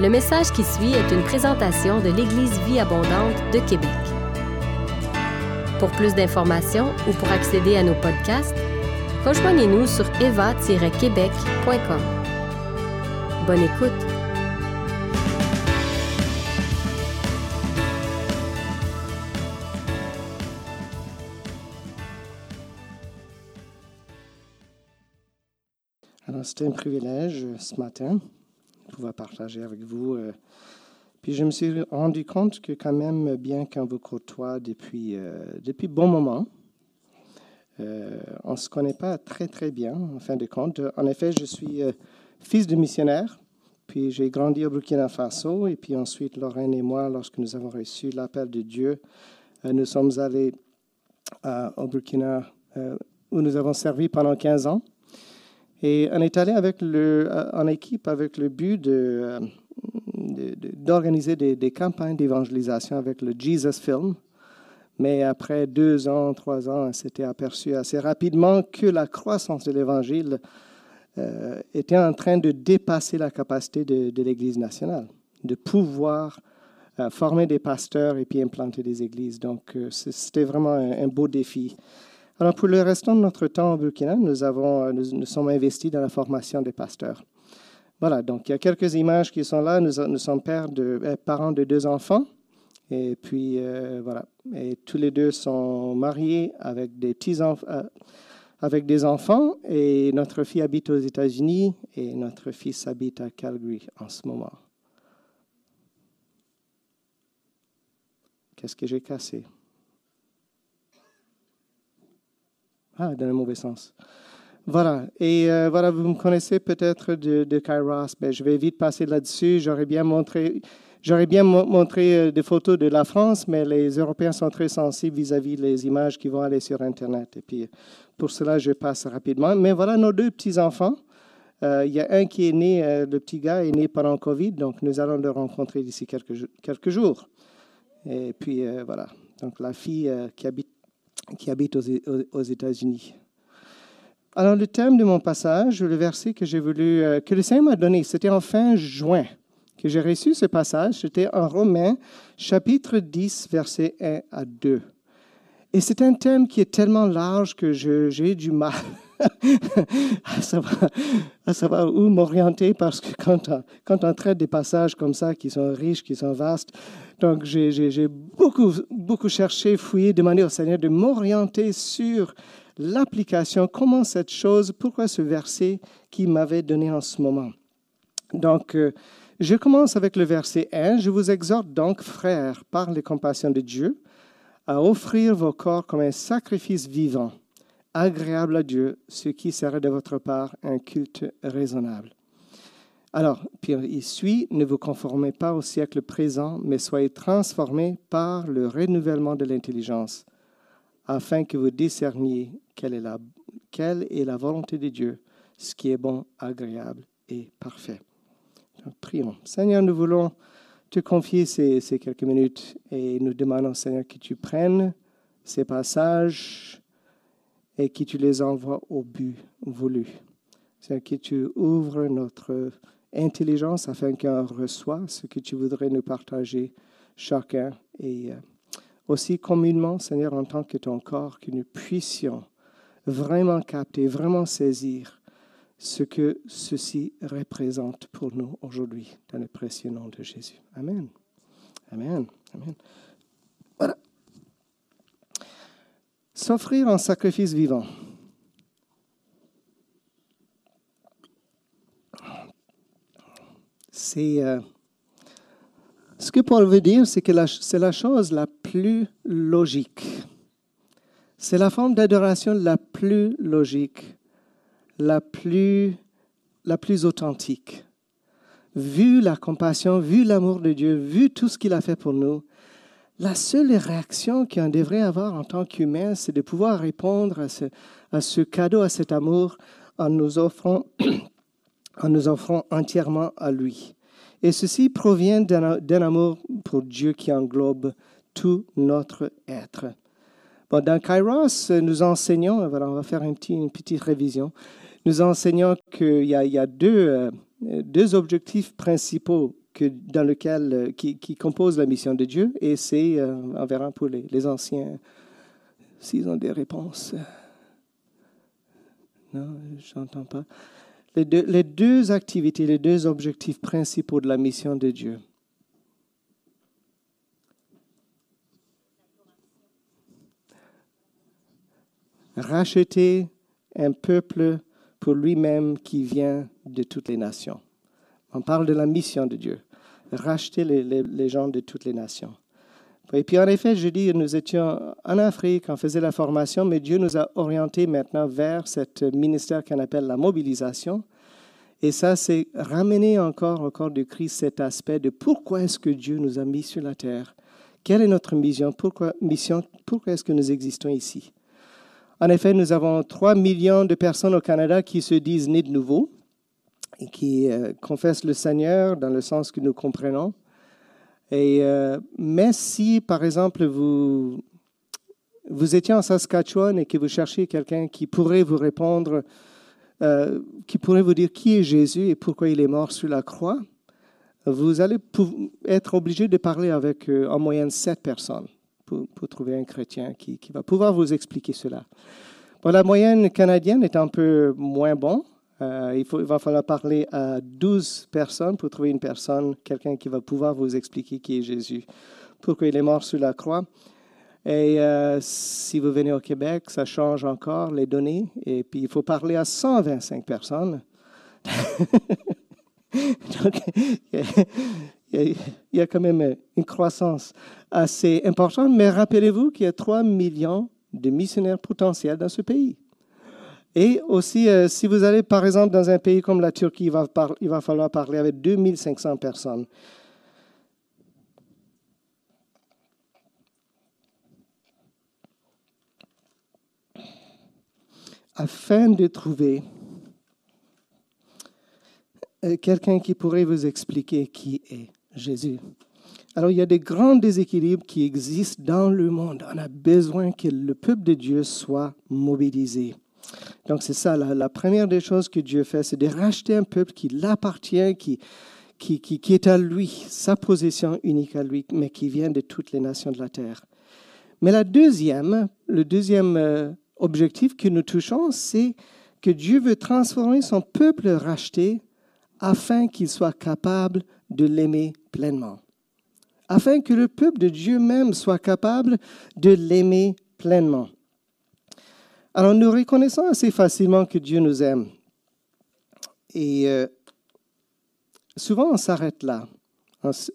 Le message qui suit est une présentation de l'Église Vie Abondante de Québec. Pour plus d'informations ou pour accéder à nos podcasts, rejoignez-nous sur eva-québec.com. Bonne écoute! Alors, c'était un privilège euh, ce matin pouvoir partager avec vous. euh, Puis je me suis rendu compte que quand même, bien qu'on vous côtoie depuis, euh, depuis bon moment, euh, on ne se connaît pas très très bien, en fin de compte. En effet, je suis fils de missionnaire, puis j'ai grandi au Burkina Faso, et puis ensuite Lorraine et moi, lorsque nous avons reçu l'appel de Dieu, nous sommes allés au Burkina, où nous avons servi pendant 15 ans. Et on est allé euh, en équipe avec le but euh, d'organiser des, campagnes d'évangélisation avec le Jesus Film. Mais après deux ans, trois ans, on s'était aperçu assez rapidement que la croissance de l'Évangile euh, était en train de dépasser la capacité de, l'Église nationale, de pouvoir former des pasteurs et puis implanter des églises. Donc, c'était vraiment un beau défi. Alors, pour le restant de notre temps au Burkina, nous, avons, euh, nous, nous sommes investis dans la formation des pasteurs. Voilà, donc il y a quelques images qui sont là. Nous, sommes pères de, euh, parents de deux enfants. Et puis, euh, voilà. Et tous les deux sont mariés avec des petits enfants. avec des enfants et notre fille habite aux États-Unis et notre fils habite à Calgary en ce moment. Qu'est-ce que j'ai cassé? Ah, dans le mauvais sens. Voilà. Et euh, voilà, vous me connaissez peut-être de, de Kairos. Ben, je vais vite passer là-dessus. J'aurais bien montré, j'aurais bien mo- montré euh, des photos de la France, mais les Européens sont très sensibles vis-à-vis des images qui vont aller sur Internet. Et puis, pour cela, je passe rapidement. Mais voilà nos deux petits-enfants. Euh, Il y a un qui est né, le petit gars est né pendant Covid, donc nous allons le rencontrer d'ici quelques, jou- quelques jours. Et puis, voilà. Donc, la fille qui habite qui habite aux, États-Unis. Alors, le thème de mon passage, le verset que j'ai voulu, euh, que le Seigneur m'a donné, c'était en fin juin que j'ai reçu ce passage. C'était en Romains, chapitre 10, versets 1 à 2. Et c'est un thème qui est tellement large que j'ai du mal à, savoir, à savoir où m'orienter parce que quand on, quand on traite des passages comme ça qui sont riches, qui sont vastes, donc j'ai- beaucoup, beaucoup cherché, fouillé, demandé au Seigneur de m'orienter sur l'application, comment cette chose, pourquoi ce verset qu'il m'avait donné en ce moment. Donc, euh, je commence avec le verset 1. Je vous exhorte donc, frères, par les compassions de Dieu, à offrir vos corps comme un sacrifice vivant, agréable à Dieu, ce qui serait de votre part un culte raisonnable. Alors, puis il suit, ne vous conformez pas au siècle présent, mais soyez transformés par le renouvellement de l'intelligence, afin que vous discerniez quelle est la, quelle est la volonté de Dieu, ce qui est bon, agréable et parfait. Donc, prions. Seigneur, nous voulons te confier ces, ces quelques minutes et nous demandons, Seigneur, que tu prennes ces passages et que tu les envoies au but voulu. Seigneur, que tu ouvres notre intelligence afin qu'on reçoive ce que tu voudrais nous partager chacun et euh, aussi communément, Seigneur, en tant que ton corps, que nous puissions vraiment capter, vraiment saisir ce que ceci représente pour nous aujourd'hui, dans le précieux nom de Jésus. Amen. Amen. Amen. Voilà. S'offrir en sacrifice vivant. C'est euh, ce que Paul veut dire, c'est que c'est la chose la plus logique. C'est la forme d'adoration la plus logique, la plus, la plus authentique. Vu la compassion, vu l'amour de Dieu, vu tout ce qu'il a fait pour nous, la seule réaction qu'on devrait avoir en tant qu'humain, c'est de pouvoir répondre à ce, cadeau, à cet amour, en nous offrant, en nous offrant entièrement à lui. Et ceci provient d'un amour pour Dieu qui englobe tout notre être. Bon, dans Kairos, nous enseignons, voilà, on va faire une petite révision, nous enseignons qu'il y y a deux, euh, deux objectifs principaux que, dans lequel, qui, qui, compose la mission de Dieu. Et c'est, on verra pour les, les anciens, s'ils ont des réponses. Non, je n'entends pas. Les deux, les deux activités, les deux objectifs principaux de la mission de Dieu. Racheter un peuple pour lui-même qui vient de toutes les nations. On parle de la mission de Dieu, racheter les, gens de toutes les nations. Et puis en effet, je dis, nous étions en Afrique, on faisait la formation, mais Dieu nous a orientés maintenant vers ce ministère qu'on appelle la mobilisation. Et ça, c'est ramener encore au corps de Christ cet aspect de pourquoi est-ce que Dieu nous a mis sur la terre? Quelle est notre mission? Pourquoi, mission, pourquoi est-ce que nous existons ici? En effet, nous avons 3 millions de personnes au Canada qui se disent nés de nouveau et qui euh, confessent le Seigneur dans le sens que nous comprenons. Euh, mais si, par exemple, vous, vous étiez en Saskatchewan et que vous cherchez quelqu'un qui pourrait vous répondre, euh, qui pourrait vous dire qui est Jésus et pourquoi il est mort sur la croix, vous allez être obligé de parler avec euh, en moyenne sept personnes pour, trouver un chrétien qui, qui, va pouvoir vous expliquer cela. Bon, la moyenne canadienne est un peu moins bonne. Euh, il, va falloir parler à 12 personnes pour trouver une personne, quelqu'un qui va pouvoir vous expliquer qui est Jésus, pourquoi il est mort sur la croix. Et euh, si vous venez au Québec, ça change encore les données. Et puis, il faut parler à 125 personnes. Donc, il y a quand même une croissance assez importante. Mais rappelez-vous qu'il y a 3 millions de missionnaires potentiels dans ce pays. Et aussi, euh, si vous allez par exemple dans un pays comme la Turquie, il va, il va falloir parler avec 2500 personnes. Afin de trouver euh, quelqu'un qui pourrait vous expliquer qui est Jésus. Alors, il y a des grands déséquilibres qui existent dans le monde. On a besoin que le peuple de Dieu soit mobilisé. Donc c'est ça, la, première des choses que Dieu fait, c'est de racheter un peuple qui l'appartient, qui, qui, qui, qui, est à lui, sa possession unique à lui, mais qui vient de toutes les nations de la terre. Mais la deuxième, le deuxième euh, objectif que nous touchons, c'est que Dieu veut transformer son peuple racheté afin qu'il soit capable de l'aimer pleinement. Afin que le peuple de Dieu même soit capable de l'aimer pleinement. Alors nous reconnaissons assez facilement que Dieu nous aime. Et euh, souvent on s'arrête là.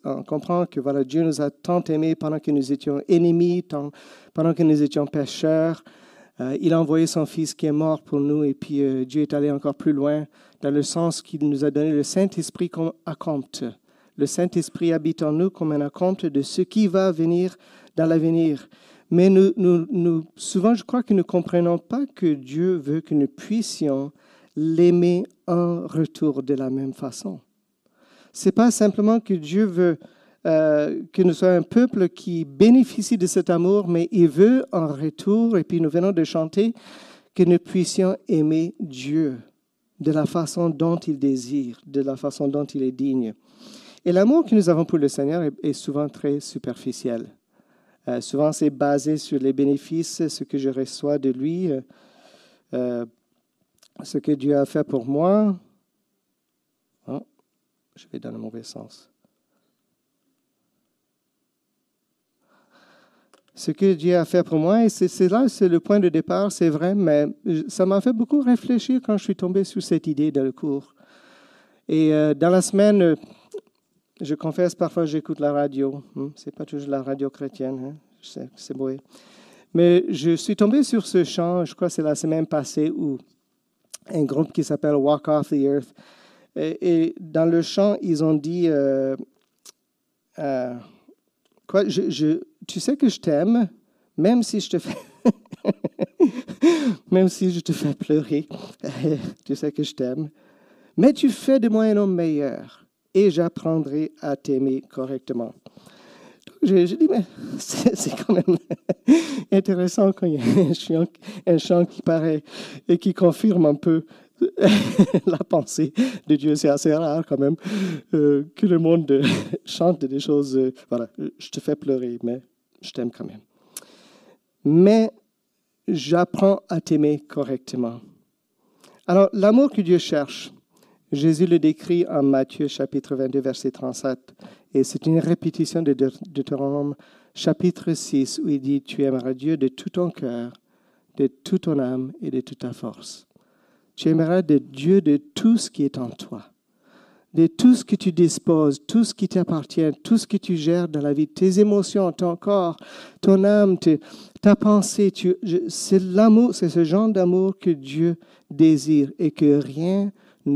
On, comprend que voilà, Dieu nous a tant aimés pendant que nous étions ennemis, tant, pendant que nous étions pécheurs. Euh, il a envoyé son Fils qui est mort pour nous et puis euh, Dieu est allé encore plus loin dans le sens qu'il nous a donné le Saint-Esprit comme acompte. Le Saint-Esprit habite en nous comme un acompte de ce qui va venir dans l'avenir. Mais nous, souvent, je crois que nous ne comprenons pas que Dieu veut que nous puissions l'aimer en retour de la même façon. Ce n'est pas simplement que Dieu veut euh, que nous soyons un peuple qui bénéficie de cet amour, mais il veut en retour, et puis nous venons de chanter, que nous puissions aimer Dieu de la façon dont il désire, de la façon dont il est digne. Et l'amour que nous avons pour le Seigneur est souvent très superficiel. Euh, souvent, c'est basé sur les bénéfices, ce que je reçois de lui, euh, euh, ce que Dieu a fait pour moi. Oh, je vais dans le mauvais sens. Ce que Dieu a fait pour moi, et c'est là, c'est le point de départ, c'est vrai, mais ça m'a fait beaucoup réfléchir quand je suis tombé sur cette idée dans le cours. Et dans la semaine, je confesse, parfois j'écoute la radio. Hmm, c'est pas toujours la radio chrétienne, hein? c'est beau. Mais je suis tombé sur ce chant, je crois que c'est la semaine passée, où un groupe qui s'appelle Walk Off the Earth. Et, dans le chant, ils ont dit euh, euh, quoi, Tu sais que je t'aime, même si je te fais. même si je te fais pleurer, tu sais que je t'aime. Mais tu fais de moi un homme meilleur et j'apprendrai à t'aimer correctement. J'ai dit, mais c'est quand même intéressant quand il y a un chant, un chant, qui paraît et qui confirme un peu la pensée de Dieu, c'est assez rare quand même euh, que le monde chante des choses. Euh, voilà, je te fais pleurer, mais je t'aime quand même. Mais j'apprends à t'aimer correctement. Alors, l'amour que Dieu cherche, Jésus le décrit en Matthieu chapitre 22, verset 37, et c'est une répétition de Deutéronome chapitre 6 où il dit, tu aimeras Dieu de tout ton cœur, de toute ton âme et de toute ta force. Tu aimeras de Dieu de tout ce qui est en toi, de tout ce que tu disposes, tout ce qui t'appartient, tout ce que tu gères dans la vie, tes émotions, ton corps, ton âme, ta pensée. C'est l'amour, c'est ce genre d'amour que Dieu désire et que rien ne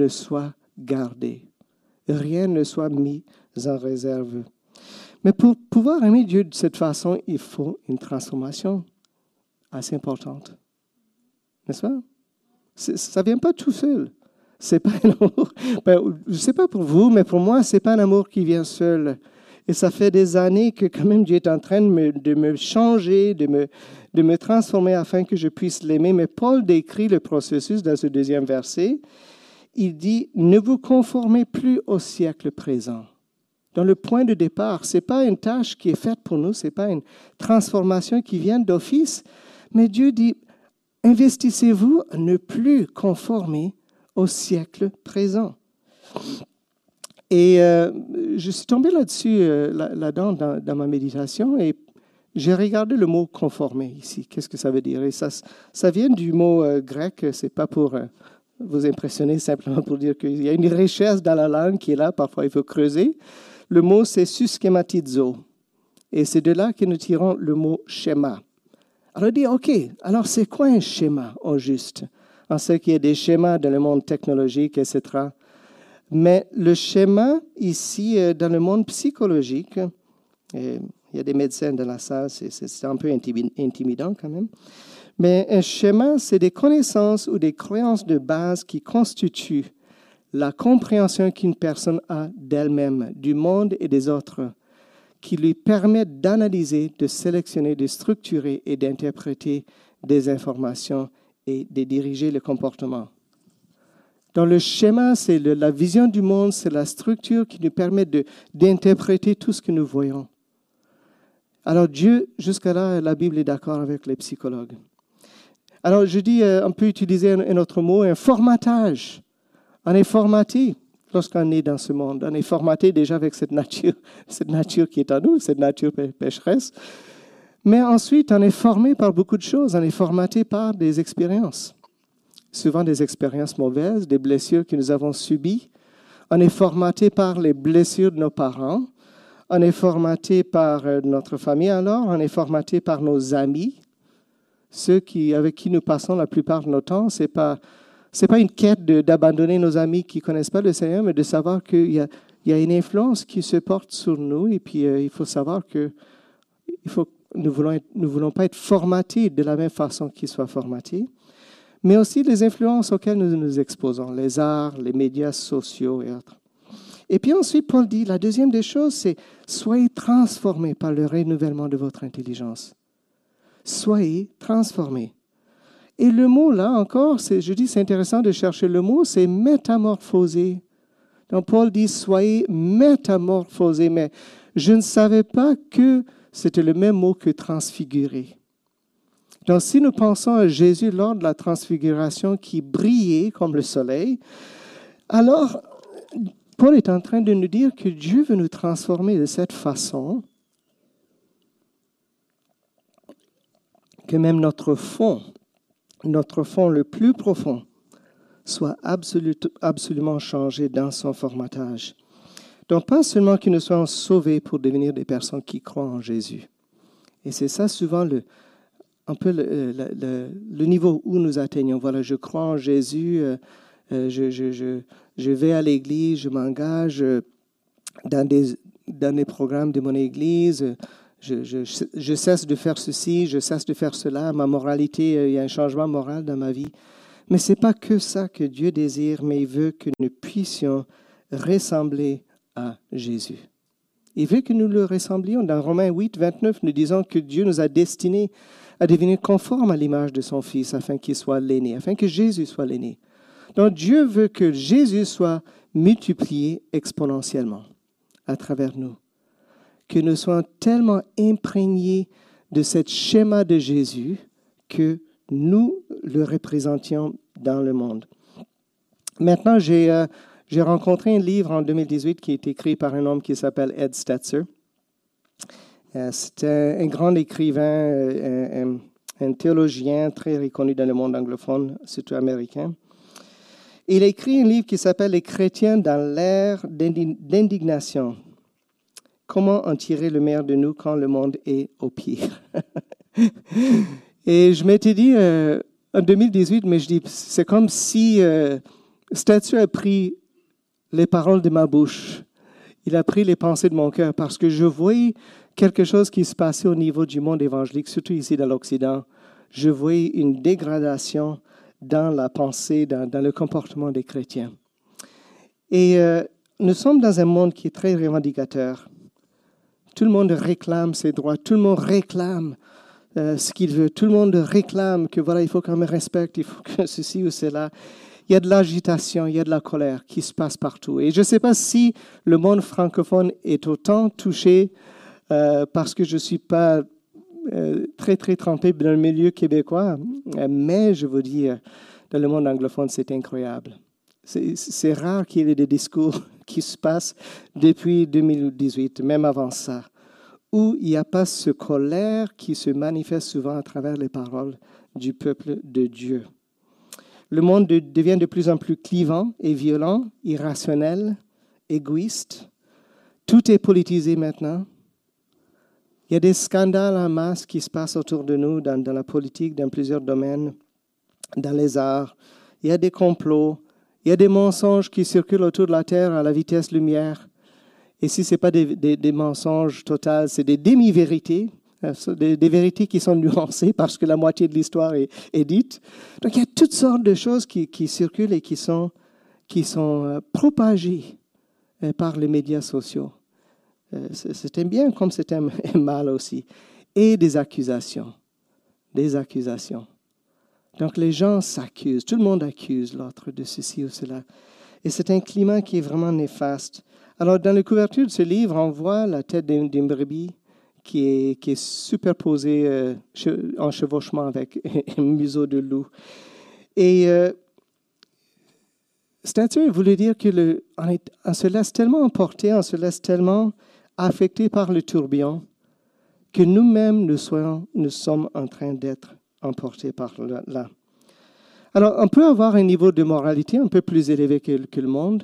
soit gardé, rien ne soit mis en réserve. Mais pour pouvoir aimer Dieu de cette façon, il faut une transformation assez importante. N'est-ce pas? Ça ne vient pas tout seul. C'est pas un amour. Ben, je ne sais pas pour vous, mais pour moi, ce n'est pas un amour qui vient seul. Et ça fait des années que quand même Dieu est en train de me, de me changer, de me, de me transformer afin que je puisse l'aimer. Mais Paul décrit le processus dans ce deuxième verset. Il dit, ne vous conformez plus au siècle présent. Dans le point de départ, ce n'est pas une tâche qui est faite pour nous, ce n'est pas une transformation qui vient d'office, mais Dieu dit, investissez-vous à ne plus conformer au siècle présent. Et euh, je suis tombé là-dessus, euh, là-dedans, dans, ma méditation, et j'ai regardé le mot conformer ici. Qu'est-ce que ça veut dire? Et ça, vient du mot euh, grec, c'est pas pour vous impressionner, simplement pour dire qu'il y a une richesse dans la langue qui est là, parfois il faut creuser. Le mot, c'est suschematizo. Et c'est de là que nous tirons le mot schéma. Alors, dit, OK, alors c'est quoi un schéma au juste? Sait qu'il y a des schémas dans le monde technologique, etc. Mais le schéma ici, euh, dans le monde psychologique, il y a des médecins dans la salle, c'est un peu intimidant quand même. Mais un schéma, c'est des connaissances ou des croyances de base qui constituent la compréhension qu'une personne a d'elle-même, du monde et des autres qui lui permettent d'analyser, de sélectionner, de structurer et d'interpréter des informations et de diriger le comportement. Dans le schéma, c'est la vision du monde, c'est la structure qui nous permet d'interpréter tout ce que nous voyons. Alors Dieu, jusqu'à là, la Bible est d'accord avec les psychologues. Alors je dis, euh, on peut utiliser un autre mot, un formatage. On est formaté lorsqu'on est dans ce monde. On est formaté déjà avec cette nature, cette nature qui est en nous, cette nature pécheresse. Mais ensuite, on est formé par beaucoup de choses. On est formaté par des expériences. Souvent des expériences mauvaises, des blessures que nous avons subies. On est formaté par les blessures de nos parents. On est formaté par euh, notre famille alors. On est formaté par nos amis. Ceux avec qui nous passons la plupart de nos temps, pas ce n'est pas une quête d'abandonner nos amis qui ne connaissent pas le Seigneur, mais de savoir qu'il y, y a, une influence qui se porte sur nous. Et puis, euh, il faut savoir que il faut, nous ne voulons, voulons pas être formatés de la même façon qu'ils soient formatés, mais aussi les influences auxquelles nous nous exposons, les arts, les médias sociaux et autres. Et puis ensuite, Paul dit, la deuxième des choses, c'est soyez transformés par le renouvellement de votre intelligence. Soyez transformés. Et le mot là encore, je dis c'est intéressant de chercher le mot, c'est métamorphoser. Donc Paul dit soyez métamorphosés, mais je ne savais pas que c'était le même mot que transfigurer. Donc si nous pensons à Jésus lors de la transfiguration qui brillait comme le soleil, alors Paul est en train de nous dire que Dieu veut nous transformer de cette façon que même notre fond notre fond le plus profond soit absolument changé dans son formatage. Donc, pas seulement que nous soyons sauvés pour devenir des personnes qui croient en Jésus. Et c'est ça souvent le, un peu le, niveau où nous atteignons. Voilà, je crois en Jésus, euh, euh, je, je, vais à l'église, je m'engage euh, dans des, dans des programmes de mon église, je, cesse de faire ceci, je cesse de faire cela, ma moralité, euh, il y a un changement moral dans ma vie. Mais ce n'est pas que ça que Dieu désire, mais il veut que nous puissions ressembler à Jésus. Il veut que nous le ressemblions. Dans Romains 8, 29, nous disons que Dieu nous a destinés à devenir conformes à l'image de son Fils afin qu'il soit l'aîné, afin que Jésus soit l'aîné. Donc Dieu veut que Jésus soit multiplié exponentiellement à travers nous, que nous soyons tellement imprégnés de ce schéma de Jésus que nous le représentions dans le monde. Maintenant, j'ai euh, rencontré un livre en 2018 qui est écrit par un homme qui s'appelle Ed Stetzer. Euh, c'est un, grand écrivain, euh, un, théologien très reconnu dans le monde anglophone, surtout américain. Il a écrit un livre qui s'appelle Les chrétiens dans l'ère d'indignation. Comment en tirer le meilleur de nous quand le monde est au pire? Et je m'étais dit euh, en 2018, mais je dis, c'est comme si euh, Statue a pris les paroles de ma bouche. Il a pris les pensées de mon cœur parce que je voyais quelque chose qui se passait au niveau du monde évangélique, surtout ici dans l'Occident. Je voyais une dégradation dans la pensée, dans, le comportement des chrétiens. Et euh, nous sommes dans un monde qui est très revendicateur. Tout le monde réclame ses droits, tout le monde réclame euh, ce qu'il veut, tout le monde réclame que voilà, il faut qu'on me respecte, il faut que ceci ou cela. Il y a de l'agitation, il y a de la colère qui se passe partout. Et je ne sais pas si le monde francophone est autant touché euh, parce que je ne suis pas euh, très, très trempé dans le milieu québécois, mais je vous dis, dans le monde anglophone, c'est incroyable. C'est rare qu'il y ait des discours qui se passent depuis 2018, même avant ça, où il n'y a pas ce colère qui se manifeste souvent à travers les paroles du peuple de Dieu. Le monde devient de plus en plus clivant et violent, irrationnel, égoïste. Tout est politisé maintenant. Il y a des scandales en masse qui se passent autour de nous dans, la politique, dans plusieurs domaines, dans les arts. Il y a des complots. Il y a des mensonges qui circulent autour de la Terre à la vitesse lumière. Et si ce n'est pas des, mensonges totaux, c'est des demi-vérités, euh, des, vérités qui sont nuancées parce que la moitié de l'histoire est, dite. Donc il y a toutes sortes de choses qui, circulent et qui sont, qui sont euh, propagées euh, par les médias sociaux. C'est un bien comme c'est un mal aussi. Et des accusations. Des accusations. Donc les gens s'accusent, tout le monde accuse l'autre de ceci ou cela. Et c'est un climat qui est vraiment néfaste. Alors dans la couverture de ce livre, on voit la tête d'une brebis qui est, superposée euh, en chevauchement avec un museau de loup. Et euh, statue voulait dire que on, se laisse tellement emporter, on se laisse tellement affectés par le tourbillon, que nous-mêmes nous, nous sommes en train d'être emportés par là. Alors, on peut avoir un niveau de moralité un peu plus élevé que, le monde,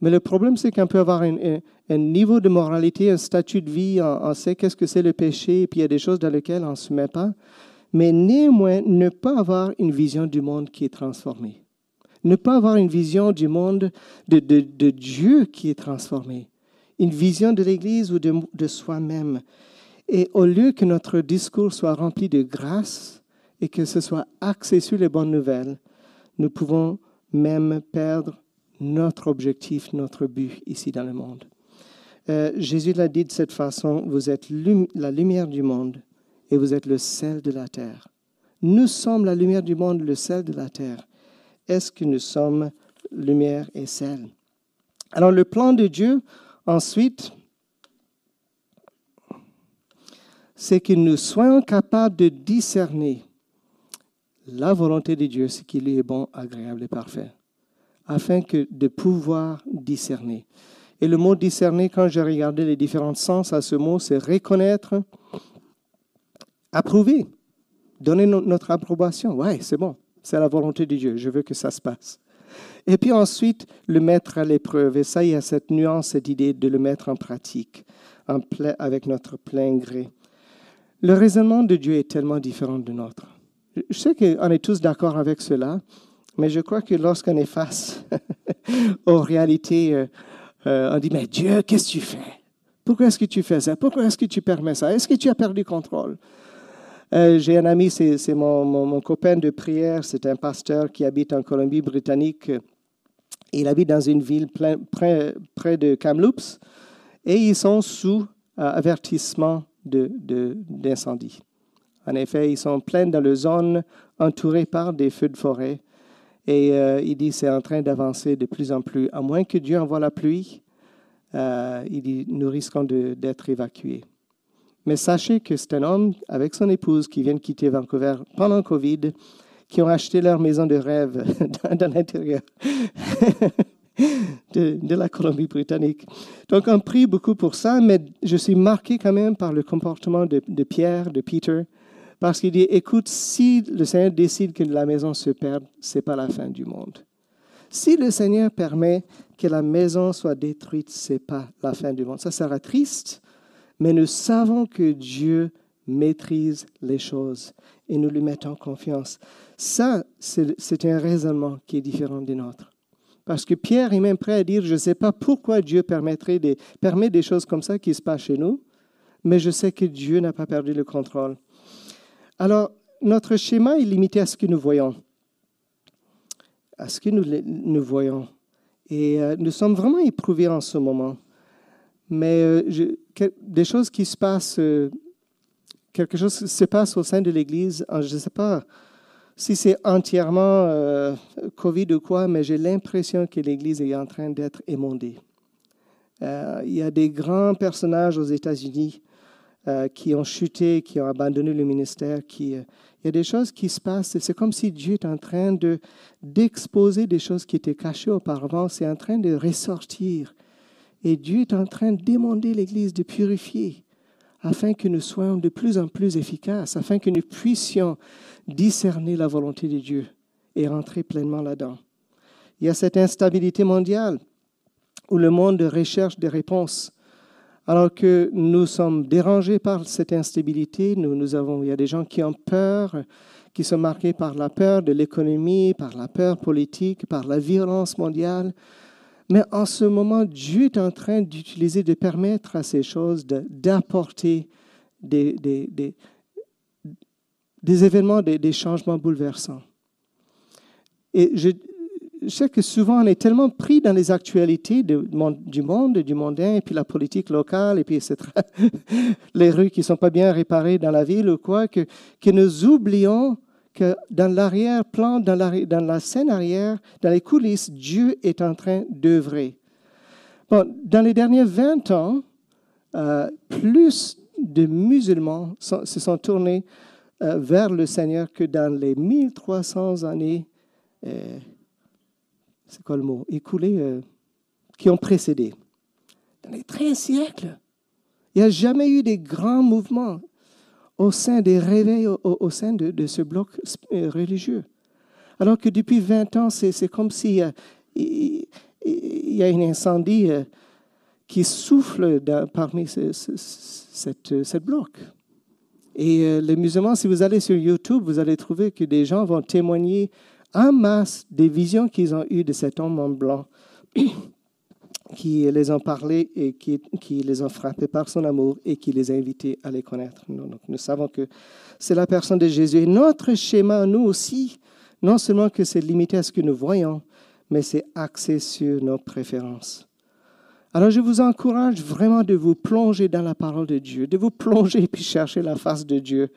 mais le problème, c'est qu'on peut avoir un, niveau de moralité, un statut de vie, on, sait qu'est-ce que c'est le péché, et puis il y a des choses dans lesquelles on ne se met pas, mais néanmoins, ne pas avoir une vision du monde qui est transformée. Ne pas avoir une vision du monde de, Dieu qui est transformé une vision de l'Église ou de, soi-même. Et au lieu que notre discours soit rempli de grâce et que ce soit axé sur les bonnes nouvelles, nous pouvons même perdre notre objectif, notre but ici dans le monde. Euh, Jésus l'a dit de cette façon, vous êtes la lumière du monde et vous êtes le sel de la terre. Nous sommes la lumière du monde, le sel de la terre. Est-ce que nous sommes lumière et sel? Alors le plan de Dieu Ensuite, c'est que nous soyons capables de discerner la volonté de Dieu, ce qui lui est bon, agréable et parfait, afin que de pouvoir discerner. Et le mot discerner, quand j'ai regardé les différents sens à ce mot, c'est reconnaître, approuver, donner notre approbation. Ouais, c'est bon, c'est la volonté de Dieu, je veux que ça se passe. Et puis ensuite, le mettre à l'épreuve. Et ça, il y a cette nuance, cette idée de le mettre en pratique, en avec notre plein gré. Le raisonnement de Dieu est tellement différent de notre. Je sais qu'on est tous d'accord avec cela, mais je crois que lorsqu'on est face aux réalités, euh, euh, on dit, mais Dieu, qu'est-ce que tu fais? Pourquoi est-ce que tu fais ça? Pourquoi est-ce que tu permets ça? Est-ce que tu as perdu contrôle? Euh, j'ai un ami, c'est mon, copain de prière, c'est un pasteur qui habite en Colombie-Britannique. Il habite dans une ville près, de Kamloops et ils sont sous avertissement d'incendie. En effet, ils sont pleins dans la zone entourée par des feux de forêt Et euh, il dit c'est en train d'avancer de plus en plus. À moins que Dieu envoie la pluie, euh, il dit nous risquons d'être évacués. Mais sachez que c'est un homme avec son épouse qui vient de quitter Vancouver pendant Covid, qui ont acheté leur maison de rêve dans, l'intérieur de, la Colombie-Britannique. Donc on prie beaucoup pour ça, mais je suis marqué quand même par le comportement de Pierre, de Peter, parce qu'il dit, écoute, si le Seigneur décide que la maison se perde, ce n'est pas la fin du monde. Si le Seigneur permet que la maison soit détruite, ce n'est pas la fin du monde. Ça sera triste, mais nous savons que Dieu maîtrise les choses et nous lui mettons confiance. Ça, c'est un raisonnement qui est différent du nôtre. Parce que Pierre est même prêt à dire, je ne sais pas pourquoi Dieu permettrait des, permet des choses comme ça qui se passent chez nous, mais je sais que Dieu n'a pas perdu le contrôle. Alors, notre schéma est limité à ce que nous voyons, à ce que nous, voyons. Et euh, nous sommes vraiment éprouvés en ce moment. Mais euh, des choses qui se passent, euh, quelque chose se passe au sein de l'Église, je ne sais pas si c'est entièrement Covid ou quoi, mais j'ai l'impression que l'Église est en train d'être émondée. il y a des grands personnages aux États-Unis euh, qui ont chuté, qui ont abandonné le ministère. Qui, euh, il y a des choses qui se passent. C'est comme si Dieu est en train de, d'exposer des choses qui étaient cachées auparavant. C'est en train de ressortir. Et Dieu est en train de demander l'Église de purifier afin que nous soyons de plus en plus efficaces, afin que nous puissions discerner la volonté de Dieu et rentrer pleinement là-dedans. Il y a cette instabilité mondiale où le monde recherche des réponses alors que nous sommes dérangés par cette instabilité, nous, avons, il y a des gens qui ont peur, qui sont marqués par la peur de l'économie, par la peur politique, par la violence mondiale. Mais en ce moment, Dieu est en train d'utiliser, de permettre à ces choses d'apporter des, des, des, des, événements, des changements bouleversants. Et je, je sais que souvent on est tellement pris dans les actualités du monde, du mondain, et puis la politique locale, et puis les rues qui ne sont pas bien réparées dans la ville ou quoi, que, que nous oublions que dans l'arrière-plan, dans la, dans la scène arrière, dans les coulisses, Dieu est en train d'œuvrer. Bon, dans les derniers 20 ans, euh, plus de musulmans se sont tournés euh, vers le Seigneur que dans les 1300 années euh, c'est quoi le mot, écoulés, euh, qui ont précédé. Dans les 13 siècles, il n'y a jamais eu des grands mouvements au sein des réveils, au, sein de, ce bloc euh, religieux. Alors que depuis 20 ans, c'est comme s'il euh, y a un incendie qui souffle parmi ce, bloc. Et les musulmans, si vous allez sur YouTube, vous allez trouver que des gens vont témoigner en masse des visions qu'ils ont eues de cet homme en blanc qui les ont parlé et qui, qui, les ont frappés par son amour et qui les a invités à les connaître. Donc, nous savons que c'est la personne de Jésus. Et notre schéma, nous aussi, non seulement que c'est limité à ce que nous voyons, mais c'est axé sur nos préférences. Alors je vous encourage vraiment de vous plonger dans la parole de Dieu, de vous plonger et puis chercher la face de Dieu.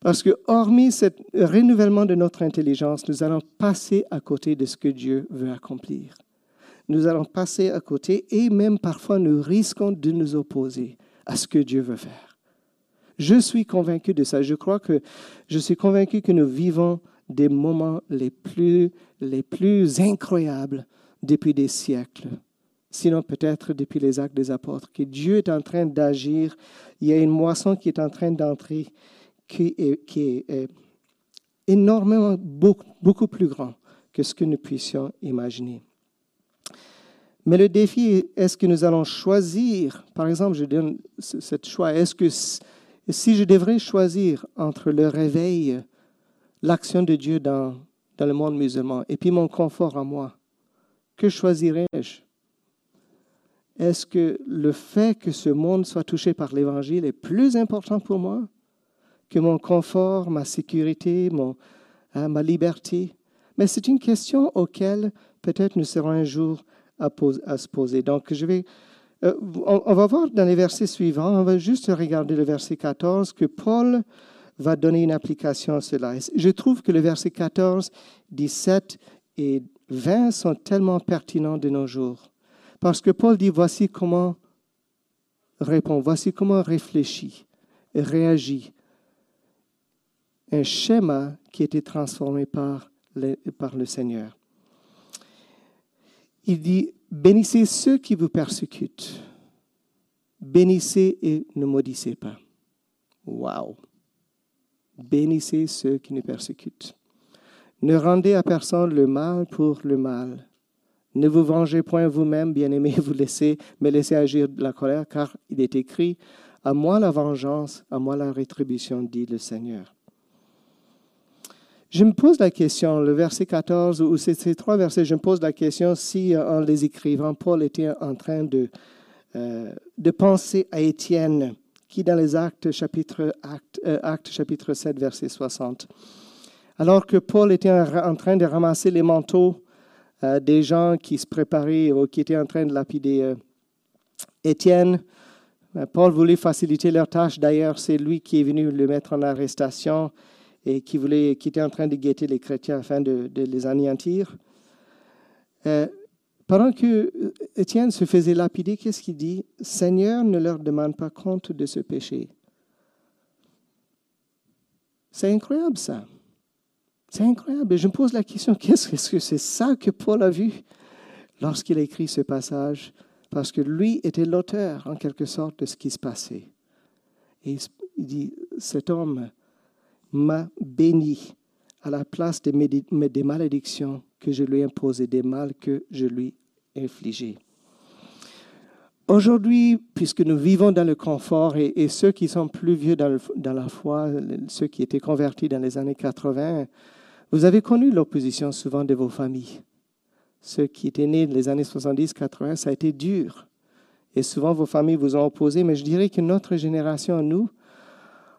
Parce que hormis ce renouvellement de notre intelligence, nous allons passer à côté de ce que Dieu veut accomplir. Nous allons passer à côté et même parfois nous risquons de nous opposer à ce que Dieu veut faire. Je suis convaincu de ça. Je crois que je suis convaincu que nous vivons des moments les plus, les plus incroyables depuis des siècles sinon peut-être depuis les actes des apôtres, que Dieu est en train d'agir. Il y a une moisson qui est en train d'entrer qui est, énormément, beaucoup, beaucoup plus grand que ce que nous puissions imaginer. Mais le défi, est-ce que nous allons choisir, par exemple, je donne ce choix, est-ce que si je devrais choisir entre le réveil, l'action de Dieu dans, dans le monde musulman, et puis mon confort à moi, que choisirais-je? Est-ce que le fait que ce monde soit touché par l'Évangile est plus important pour moi que mon confort, ma sécurité, mon, hein, ma liberté? Mais c'est une question auquel peut-être nous serons un jour à, se poser. Donc, je vais, euh, on, va voir dans les versets suivants, on va juste regarder le verset 14, que Paul va donner une application à cela. Je trouve que le verset 14, 17 et 20 sont tellement pertinents de nos jours. Parce que Paul dit, voici comment répond, voici comment réfléchit réagit. Un schéma qui a été transformé par le, par le Seigneur. Il dit, bénissez ceux qui vous persécutent. Bénissez et ne maudissez pas. Wow! Bénissez ceux qui nous persécutent. Ne rendez à personne le mal pour le mal. Ne vous vengez point vous-même, bien-aimés, vous laissez, mais laissez agir la colère, car il est écrit, à moi la vengeance, à moi la rétribution, dit le Seigneur. Je me pose la question, le verset 14, ou ces trois versets, je me pose la question si en les écrivant, Paul était en train de, euh, de penser à Étienne, qui dans les actes chapitre, acte, euh, chapitre 7, verset 60. Alors que Paul était en train de ramasser les manteaux euh, des gens qui se préparaient ou qui étaient en train de lapider Étienne, Paul voulait faciliter leur tâche. D'ailleurs, c'est lui qui est venu le mettre en arrestation et qui, voulait, qui était en train de guetter les chrétiens afin de, les anéantir. Pendant que euh, Étienne se faisait lapider, qu'est-ce qu'il dit? Seigneur, ne leur demande pas compte de ce péché. C'est incroyable ça. C'est incroyable. Et je me pose la question, qu'est-ce que c'est ça que Paul a vu lorsqu'il a écrit ce passage? Parce que lui était l'auteur, en quelque sorte, de ce qui se passait. Et il dit, cet homme m'a béni à la place des, malédictions que je lui ai imposées, des mal que je lui infligé. Aujourd'hui, puisque nous vivons dans le confort et, ceux qui sont plus vieux dans, la foi, ceux qui étaient convertis dans les années 80, vous avez connu l'opposition souvent de vos familles. Ceux qui étaient nés dans les années 70-80, ça a été dur. Et souvent vos familles vous ont opposé, mais je dirais que notre génération, nous,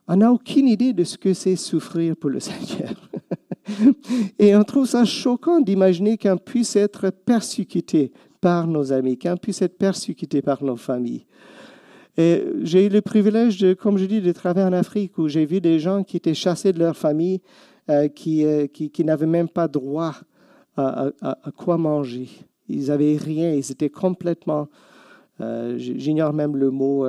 on n'a aucune idée de ce que c'est souffrir pour le Seigneur. Et on trouve ça choquant d'imaginer qu'on puisse être persécuté par nos amis, qu'on puisse être persécuté par nos familles. Et j'ai eu le privilège, comme je dis, de travailler en Afrique où j'ai vu des gens qui étaient chassés de leur famille, qui, euh, qui, qui n'avaient même pas droit à, quoi manger. Ils n'avaient rien, ils étaient complètement, euh, j'ignore même le mot,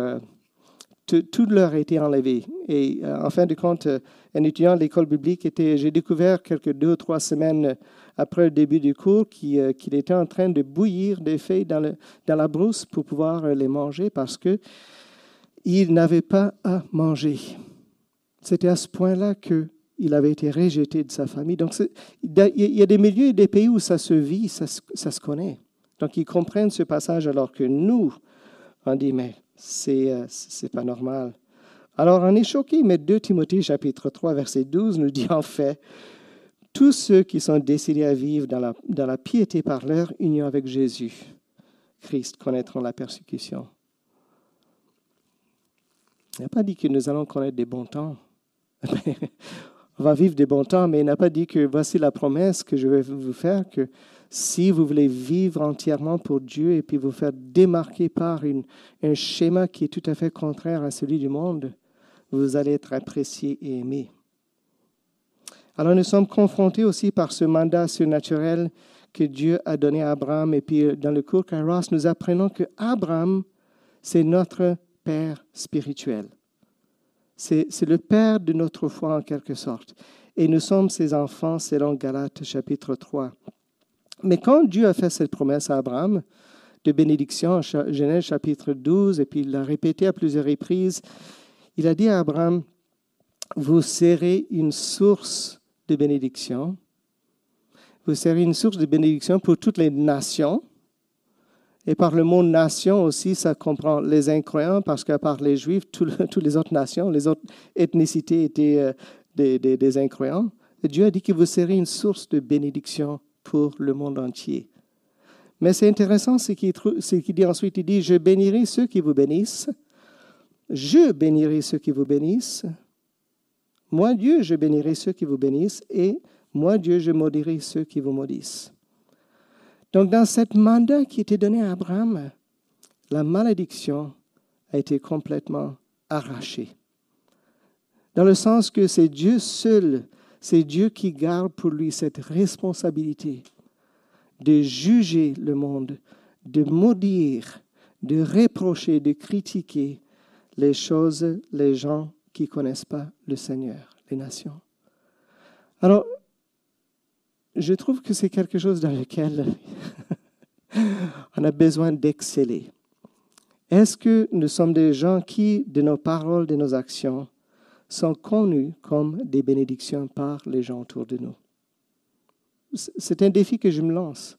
tout, leur a été enlevé. Et euh, en fin de compte, euh, un étudiant de l'école biblique était, j'ai découvert quelques deux ou trois semaines après le début du cours euh, qu'il était en train de bouillir des feuilles dans, la brousse pour pouvoir les manger parce que il n'avait pas à manger. C'était à ce point-là qu'il avait été rejeté de sa famille. Donc, il y a des milieux et des pays où ça se vit, ça, ça se connaît. Donc, ils comprennent ce passage alors que nous, on dit, mais c'est euh, c'est pas normal. Alors on est choqué, mais 2 Timothée chapitre 3 verset 12 nous dit en fait, tous ceux qui sont décidés à vivre dans la, dans la piété par leur union avec Jésus, Christ, connaîtront la persécution. Il n'a pas dit que nous allons connaître des bons temps. va vivre des bons temps, mais il n'a pas dit que voici la promesse que je vais vous faire, que si vous voulez vivre entièrement pour Dieu et puis vous faire démarquer par une, un schéma qui est tout à fait contraire à celui du monde, vous allez être apprécié et aimé. Alors nous sommes confrontés aussi par ce mandat surnaturel que Dieu a donné à Abraham. Et puis dans le cours Kairos, nous apprenons que Abraham, c'est notre Père spirituel. C'est le Père de notre foi en quelque sorte. Et nous sommes ses enfants selon Galates chapitre 3. Mais quand Dieu a fait cette promesse à Abraham de bénédiction, Genèse chapitre 12, et puis il l'a répété à plusieurs reprises, il a dit à Abraham, vous serez une source de bénédiction. Vous serez une source de bénédiction pour toutes les nations. Et par le mot nation aussi, ça comprend les incroyants, parce qu'à part les Juifs, toutes les autres nations, les autres ethnicités étaient euh, des, des incroyants. Et Dieu a dit que vous serez une source de bénédiction pour le monde entier. Mais c'est intéressant ce qu'il dit ensuite. Il dit, je bénirai ceux qui vous bénissent. Je bénirai ceux qui vous bénissent. Moi, Dieu, je bénirai ceux qui vous bénissent. Et moi, Dieu, je maudirai ceux qui vous maudissent. Donc, dans cette mandat qui était donné à Abraham, la malédiction a été complètement arrachée. Dans le sens que c'est Dieu seul c'est Dieu qui garde pour lui cette responsabilité de juger le monde, de maudire, de reprocher, de critiquer les choses, les gens qui ne connaissent pas le Seigneur, les nations. Alors, je trouve que c'est quelque chose dans lequel on a besoin d'exceller. Est-ce que nous sommes des gens qui, de nos paroles, de nos actions, sont connus comme des bénédictions par les gens autour de nous? C'est un défi que je me lance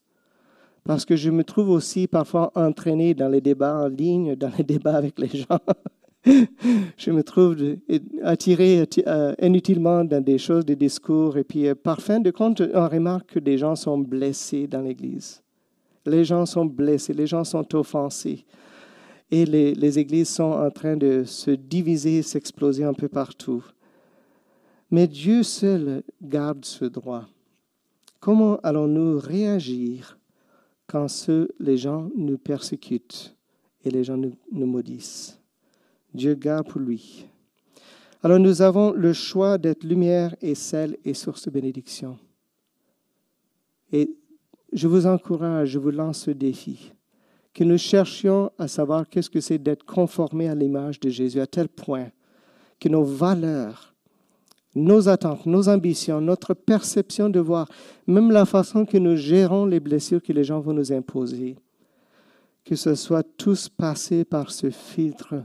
parce que je me trouve aussi parfois entraîné dans les débats en ligne, dans les débats avec les gens. je me trouve attiré euh, inutilement dans des choses, des discours, et puis euh, par fin de compte, on remarque que des gens sont blessés dans l'Église. Les gens sont blessés, les gens sont offensés. Et les, églises sont en train de se diviser, s'exploser un peu partout. Mais Dieu seul garde ce droit. Comment allons-nous réagir quand les gens nous persécutent et les gens nous maudissent? Dieu garde pour lui. Alors nous avons le choix d'être lumière et sel et source de bénédiction. Et je vous encourage, je vous lance ce défi, que nous cherchions à savoir qu'est-ce que c'est d'être conformé à l'image de Jésus à tel point que nos valeurs, nos attentes, nos ambitions, notre perception de voir, même la façon que nous gérons les blessures que les gens vont nous imposer, que ce soit tous passés par ce filtre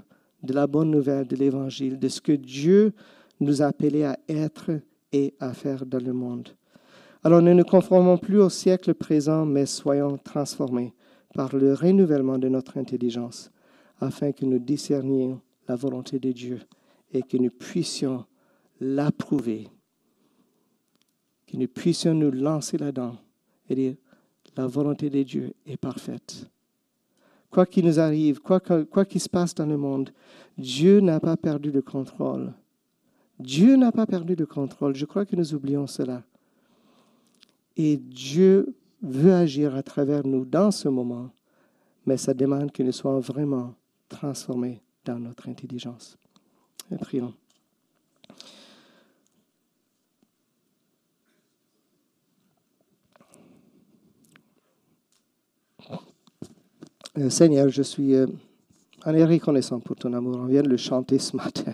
de la bonne nouvelle de l'Évangile, de ce que Dieu nous a appelés à être et à faire dans le monde. Alors ne nous conformons plus au siècle présent, mais soyons transformés par le renouvellement de notre intelligence, afin que nous discernions la volonté de Dieu et que nous puissions l'approuver, que nous puissions nous lancer là-dedans et dire, la volonté de Dieu est parfaite quoi qu'il nous arrive, quoi qu'il se passe dans le monde, Dieu n'a pas perdu le contrôle. Dieu n'a pas perdu le contrôle. Je crois que nous oublions cela. Et Dieu veut agir à travers nous dans ce moment, mais ça demande que nous soyons vraiment transformés dans notre intelligence. prions. Euh, Seigneur, je suis euh, reconnaissant pour ton amour. On vient de le chanter ce matin.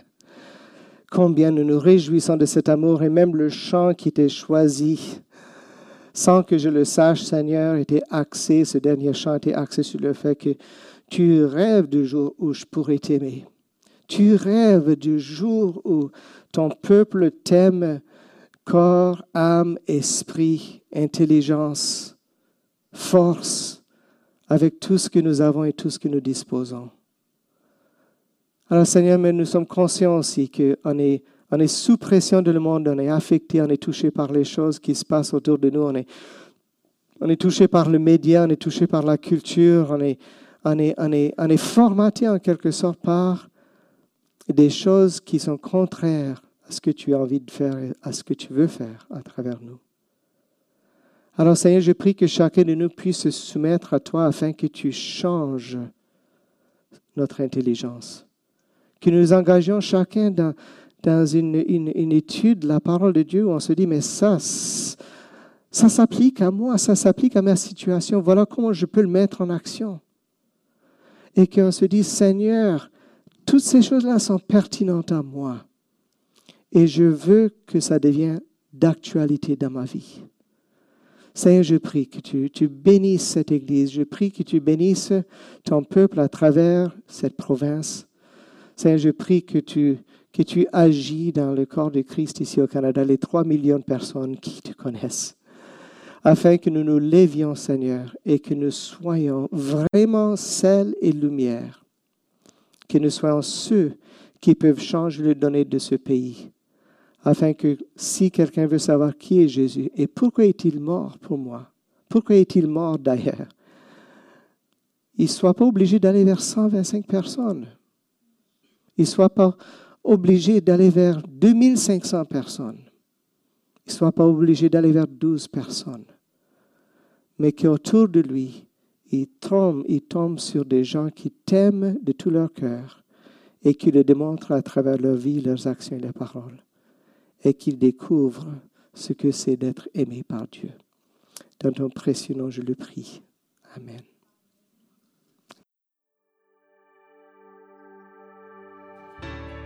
Combien nous nous réjouissons de cet amour et même le chant qui t'est choisi, sans que je le sache, Seigneur, était axé, ce dernier chant était axé sur le fait que tu rêves du jour où je pourrai t'aimer. Tu rêves du jour où ton peuple t'aime, corps, âme, esprit, intelligence, force, avec tout ce que nous avons et tout ce que nous disposons. Alors Seigneur, mais nous sommes conscients aussi qu'on est, on est sous pression de le monde, on est affecté, on est touché par les choses qui se passent autour de nous, on est, touché par le média, on est touché par la culture, on est, on on est formaté en quelque sorte par des choses qui sont contraires à ce que tu as envie de faire et à ce que tu veux faire à travers nous. Alors Seigneur, je prie que chacun de nous puisse se soumettre à toi afin que tu changes notre intelligence. Que nous engagions chacun dans, une, étude de la parole de Dieu où on se dit, mais ça, ça s'applique à moi, ça s'applique à ma situation. Voilà comment je peux le mettre en action. Et qu'on se dit, Seigneur, toutes ces choses-là sont pertinentes à moi. Et je veux que ça devienne d'actualité dans ma vie. Seigneur, je prie que tu, tu, bénisses cette Église. Je prie que tu bénisses ton peuple à travers cette province. Seigneur, je prie que tu, que agis dans le corps de Christ ici au Canada, les trois millions de personnes qui te connaissent, afin que nous nous lévions, Seigneur, et que nous soyons vraiment sel et lumière, que nous soyons ceux qui peuvent changer le données de ce pays afin que si quelqu'un veut savoir qui est Jésus et pourquoi est-il mort pour moi, pourquoi est-il mort d'ailleurs, il ne soit pas obligé d'aller vers 125 personnes. Il ne soit pas obligé d'aller vers 2500 personnes. Il ne soit pas obligé d'aller vers 12 personnes. Mais qu'autour de lui, il tombe, il tombe sur des gens qui t'aiment de tout leur cœur et qui le démontrent à travers leur vie, leurs actions et leurs paroles et qu'il découvre ce que c'est d'être aimé par Dieu. Dans ton précieux nom, je le prie. Amen.